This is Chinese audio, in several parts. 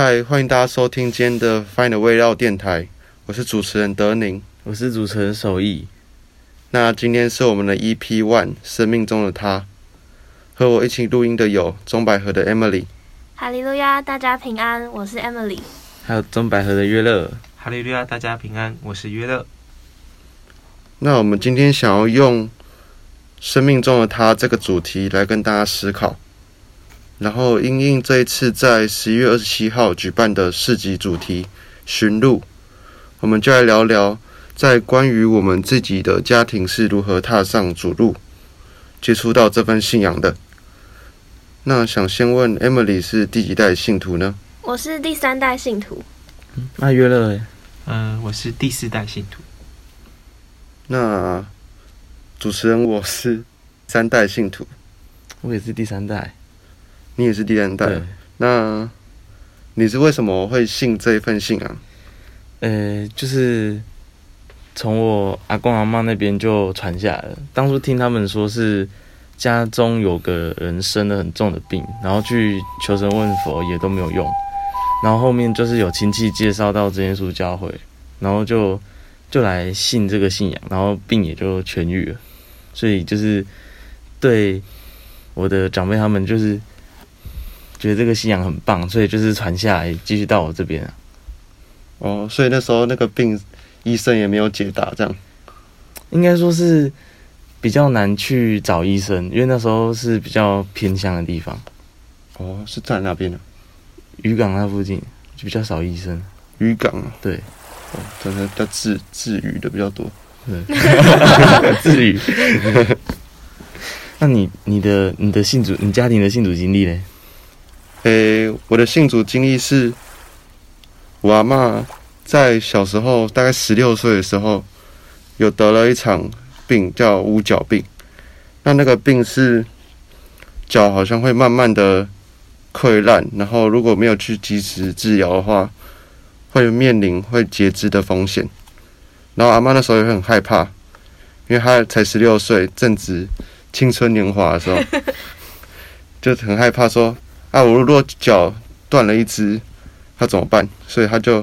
嗨，欢迎大家收听今天的 Find a Way 绕电台，我是主持人德宁。我是主持人守义。那今天是我们的 EP One《生命中的他》，和我一起录音的有钟百合的 Emily。哈利路亚，大家平安，我是 Emily。还有钟百合的约乐，哈利路亚，大家平安，我是约乐。那我们今天想要用“生命中的他”这个主题来跟大家思考，然后因应这一次在十一月二十七号举办的市集主题“寻路”，我们就来聊聊在关于我们自己的家庭是如何踏上主路，接触到这份信仰的。那想先问 Emily 是第几代信徒呢？我是第三代信徒。那约乐嘞？嗯、我是第四代信徒。那主持人我是三代信徒，我也是第三代。你也是第三代。，那你是为什么会信这一份信仰？呃，就是从我阿公阿妈那边就传下来了。当初听他们说是家中有个人生了很重的病，然后去求神问佛也都没有用，然后后面就是有亲戚介绍到真耶稣教会，然后就就来信这个信仰，然后病也就痊愈了。所以就是对我的长辈他们就是觉得这个信仰很棒，所以就是传下来继续到我这边啊。哦，所以那时候那个病医生也没有解答，这样。应该说是比较难去找医生，因为那时候是比较偏乡的地方，哦，是在那边呢？渔港那附近就比较少医生。渔港啊。对，哦，真的在治治愈的比较多。治愈。那你你的你的信主，你家庭的信主经历嘞？诶、我的信主经历是，我阿嬷在小时候，大概十六岁的时候，有得了一场病，叫五角病。那那个病是脚好像会慢慢的溃烂，然后如果没有去及时治疗的话，会面临会截肢的风险。然后阿妈那时候也很害怕，因为她才十六岁，正值青春年华的时候，就很害怕说啊，我如果脚断了一只，他怎么办？所以他就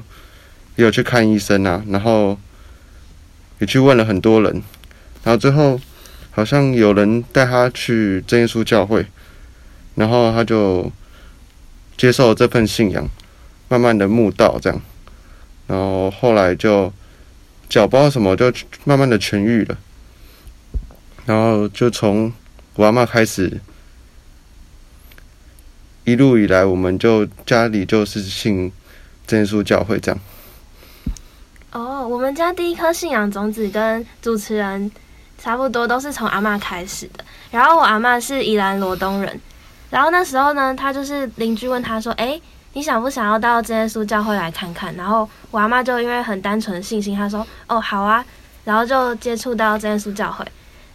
也有去看医生啊，然后也去问了很多人，然后最后好像有人带他去真耶稣教会，然后他就接受这份信仰，慢慢的悟道这样，然后后来就脚不知道什么就慢慢的痊愈了，然后就从我阿妈开始。一路以来，我们就家里就是信真耶稣教会这样。哦，我们家第一颗信仰种子跟主持人差不多，都是从阿嬷开始的。然后我阿嬷是宜兰罗东人，然后那时候呢，她就是邻居问她说：“诶，你想不想要到真耶稣教会来看看？”然后我阿嬷就因为很单纯的信心，她说：“哦，好啊。”然后就接触到真耶稣教会，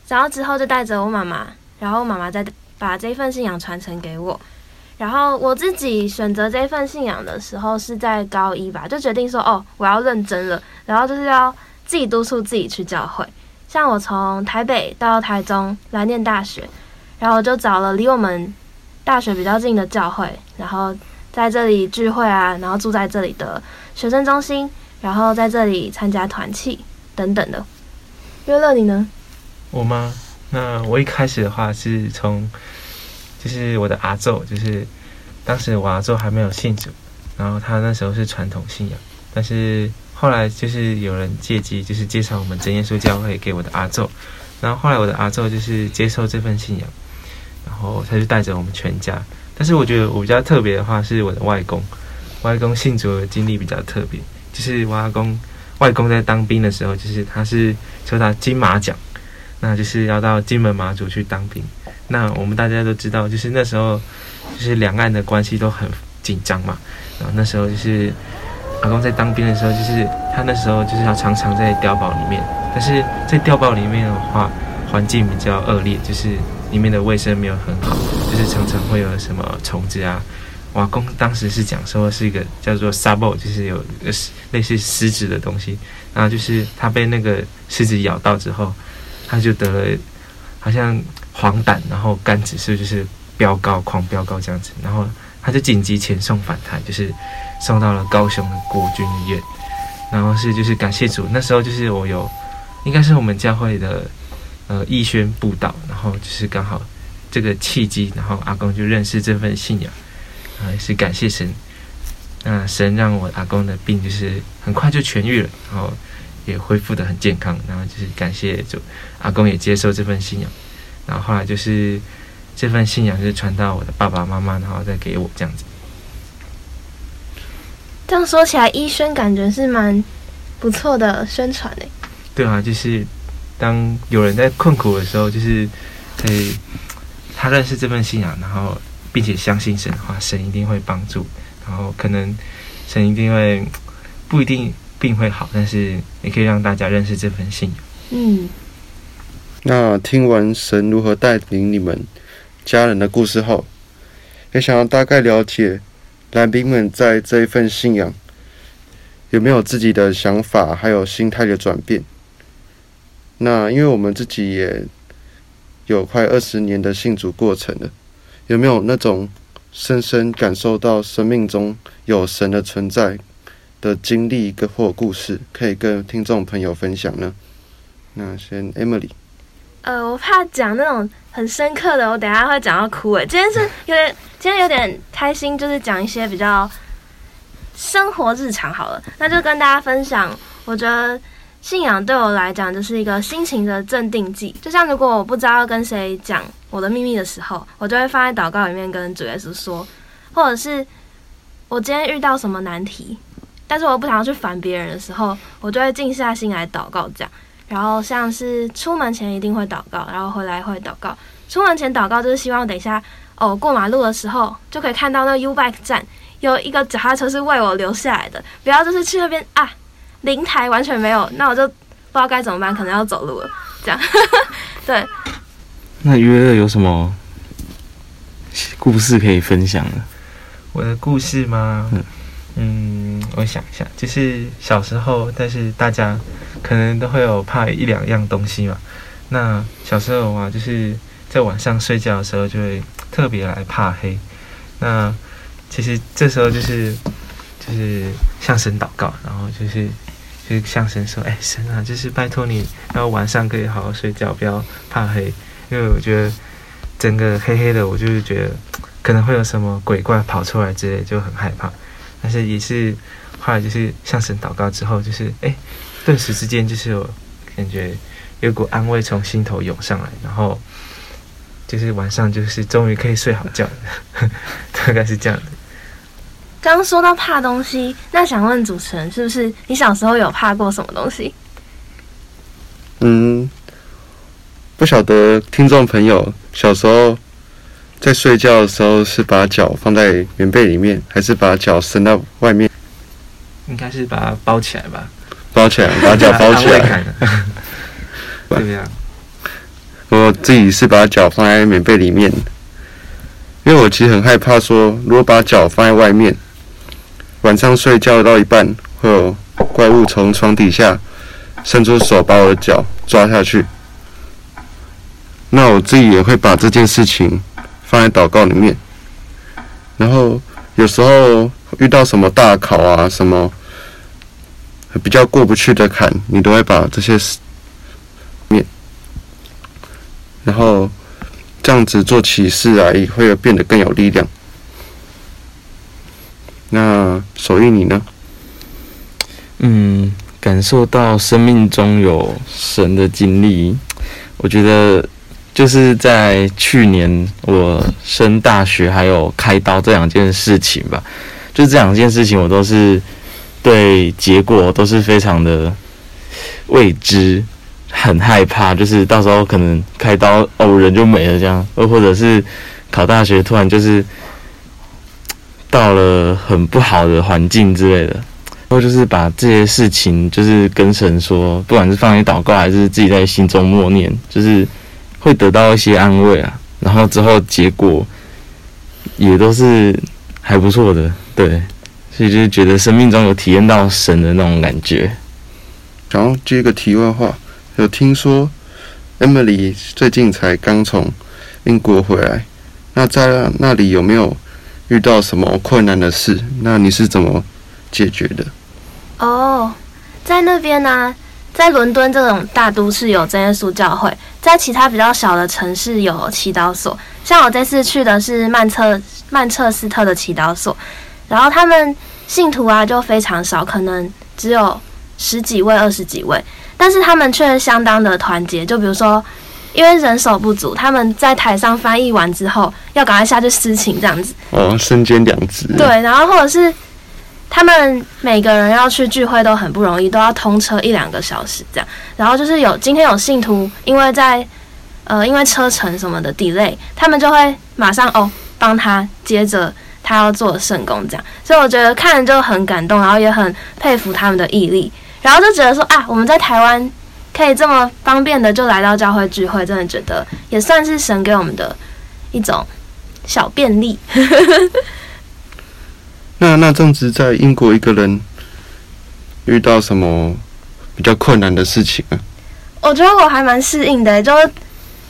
然后之后就带着我妈妈，然后妈妈再把这份信仰传承给我。然后我自己选择这份信仰的时候是在高一吧，就决定说哦，我要认真了，然后就是要自己督促自己去教会。像我从台北到台中来念大学，然后我就找了离我们大学比较近的教会，然后在这里聚会啊，然后住在这里的学生中心，然后在这里参加团契等等的。约乐你呢？我吗？那我一开始的话是从，就是我的阿昼，就是当时我阿昼还没有信主，然后他那时候是传统信仰，但是后来就是有人借机就是介绍我们真耶稣教会给我的阿昼，然后后来我的阿昼就是接受这份信仰，然后他就带着我们全家。但是我觉得我比较特别的话是我的外公，外公信主的经历比较特别，就是我阿公外公在当兵的时候，就是他是抽到金马奖。那就是要到金门马祖去当兵。那我们大家都知道，就是那时候就是两岸的关系都很紧张嘛。然后那时候就是阿公在当兵的时候，就是他那时候就是要常常在碉堡里面，但是在碉堡里面的话，环境比较恶劣，就是里面的卫生没有很好，就是常常会有什么虫子啊。瓦工当时是讲说是一个叫做沙暴，就是有类似狮子的东西，然后就是他被那个狮子咬到之后，他就得了好像黄疸，然后肝指数就是飙高，狂飙高这样子，然后他就紧急遣送返台，就是送到了高雄的国军医院。然后是就是感谢主，那时候就是我有，应该是我们教会的呃义宣布道，然后就是刚好这个契机，然后阿公就认识这份信仰，啊也是感谢神，那神让我阿公的病就是很快就痊愈了，然后也恢复的很健康，然后就是感谢主，阿公也接受这份信仰，然后后来就是这份信仰就是传到我的爸爸妈妈，然后再给我这样子。这样说起来，医生感觉是蛮不错的宣传诶。对啊，就是当有人在困苦的时候，就是可以他认识这份信仰，然后并且相信神的话，神一定会帮助，然后可能神一定会不一定病会好，但是也可以让大家认识这份信仰。嗯，那听完神如何带领你们家人的故事后，也想要大概了解蓝兵们在这一份信仰有没有自己的想法，还有心态的转变。那因为我们自己也有快二十年的信主过程了，有没有那种深深感受到生命中有神的存在的经历跟或故事，可以跟听众朋友分享呢？那先 Emily。呃，我怕讲那种很深刻的，我等下会讲到哭诶。今天是有点，今天有点开心，就是讲一些比较生活日常好了。那就跟大家分享，我觉得信仰对我来讲就是一个心情的镇定剂。就像如果我不知道要跟谁讲我的秘密的时候，我就会放在祷告里面跟主耶稣说，或者是我今天遇到什么难题，但是我不想要去烦别人的时候，我就会静下心来祷告这样。然后像是出门前一定会祷告，然后回来会祷告。出门前祷告就是希望等一下哦过马路的时候就可以看到那个 U bike 站有一个脚踏车是为我留下来的，不要就是去那边啊零台完全没有，那我就不知道该怎么办，可能要走路了。这样，对，那约了有什么故事可以分享呢？我的故事吗？嗯嗯，我想一下，就是小时候，但是大家可能都会有怕一两样东西嘛。那小时候啊，就是在晚上睡觉的时候，就会特别来怕黑。那其实这时候就是就是向神祷告，然后就是就是向神说：“哎，神啊，就是拜托你，然后晚上可以好好睡觉，不要怕黑。因为我觉得整个黑黑的，我就是觉得可能会有什么鬼怪跑出来之类，就很害怕。但是也是后来就是向神祷告之后，就是哎，顿时之间就是有感觉有股安慰从心头涌上来，然后就是晚上就是终于可以睡好觉了，大概是这样的。剛剛說到怕东西，那想问主持人，是不是你小时候有怕过什么东西？嗯，不晓得听众朋友小时候在睡觉的时候是把脚放在棉被里面，还是把脚伸到外面？应该是把它包起来吧，包 起来，把脚包起來。來，對呀。我自己是把脚放在棉被里面，因为我其实很害怕说，如果把脚放在外面，晚上睡觉到一半，会有怪物从床底下伸出手把我的脚抓下去。那我自己也会把这件事情放在祷告里面，然后有时候遇到什么大考啊，什麼比较过不去的坎，你都会把这些事面，然后这样子做起事来也會變得更有力量。那守義你呢？嗯，感受到生命中有神的经历，我觉得就是在去年我升大学还有开刀这两件事情吧，就这两件事情我都是对结果都是非常的未知，很害怕，就是到时候可能开刀哦人就没了这样，又或者是考大学突然就是到了很不好的环境之类的。然后就是把这些事情，就是跟神说，不管是放在祷告，还是自己在心中默念，就是会得到一些安慰啊。然后之后结果也都是还不错的，对，所以就是觉得生命中有体验到神的那种感觉。然后接个题外话，有听说 Emily 最近才刚从英国回来，那在那里有没有遇到什么困难的事，那你是怎么解决的？哦，在那边呢、在伦敦这种大都市有真耶稣教会，在其他比较小的城市有祈祷所。像我这次去的是曼彻曼彻斯特的祈祷所，然后他们信徒啊就非常少，可能只有十几位、二十几位，但是他们却相当的团结。就比如说，因为人手不足，他们在台上翻译完之后，要赶快下去私情这样子。哦，身兼两职。对，然后或者是他们每个人要去聚会都很不容易，都要通车一两个小时这样。然后就是有今天有信徒因为在呃因为车程什么的 delay，他们就会马上哦帮他接着他要做的圣工这样。所以我觉得看了就很感动，然后也很佩服他们的毅力，然后就觉得说啊我们在台湾可以这么方便的就来到教会聚会，真的觉得也算是神给我们的一种小便利。那那这样子在英国一个人遇到什么比较困难的事情啊？我觉得我还蛮适应的，就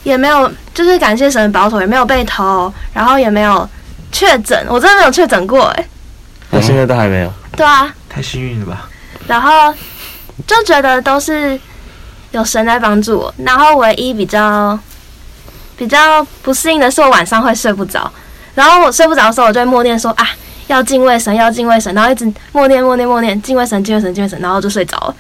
也没有，就是感谢神的保守，也没有被偷，然后也没有确诊，我真的没有确诊过，哎，到现在都还没有。对啊，太幸运了吧？然后就觉得都是有神在帮助我，然后唯一比较比较不适应的是我晚上会睡不着，然后我睡不着的时候，我就会默念说啊。要敬畏神，要敬畏神，然后一直默念默念默念，敬畏神，敬畏神，敬畏神，然后就睡着了。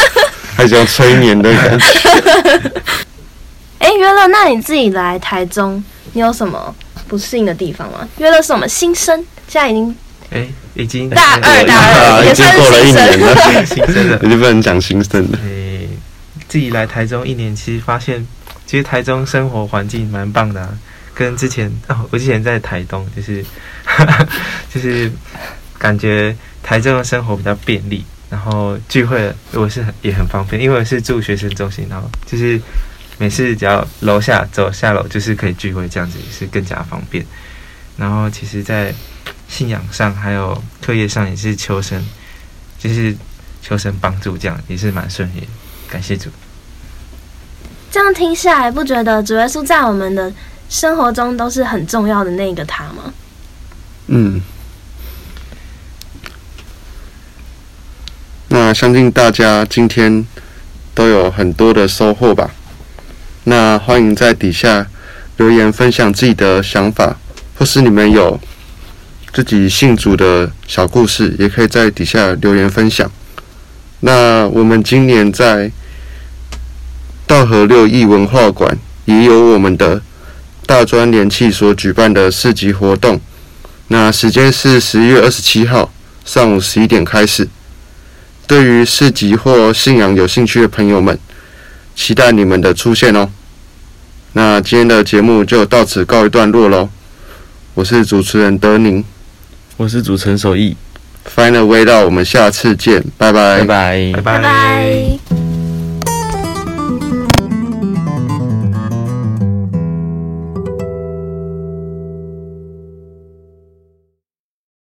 还像催眠的感觉。哎，约乐，那你自己来台中，你有什么不适应的地方吗？约乐是我们新生，现在已经哎，已经大二大啊已经二也算是过了一年了，新生了。你就不能讲新生了。诶，自己来台中一年，其实发现，其实台中生活环境蛮棒的、啊，跟之前哦，我之前在台东，就是 就是感觉台中的生活比较便利，然后聚会我是很也很方便，因为我是住学生中心，然后就是每次只要楼下走下楼就是可以聚会，这样子也是更加方便。然后其实，在信仰上还有课业上也是求神，就是求神帮助，这样也是蛮顺利的。感谢主。这样听下来，不觉得主耶稣在我们的生活中都是很重要的那个他吗？嗯，那相信大家今天都有很多的收获吧。那欢迎在底下留言分享自己的想法，或是你们有自己信主的小故事，也可以在底下留言分享。那我们今年在道河六艺文化馆也有我们的大专联器所举办的市集活动。那时间是十一月二十七号上午十一点开始。对于市集或信仰有兴趣的朋友们，期待你们的出现哦。那今天的节目就到此告一段落喽。我是主持人德宁。我是主持人守义，，Find a way 到我们下次见，拜拜拜。拜拜。拜拜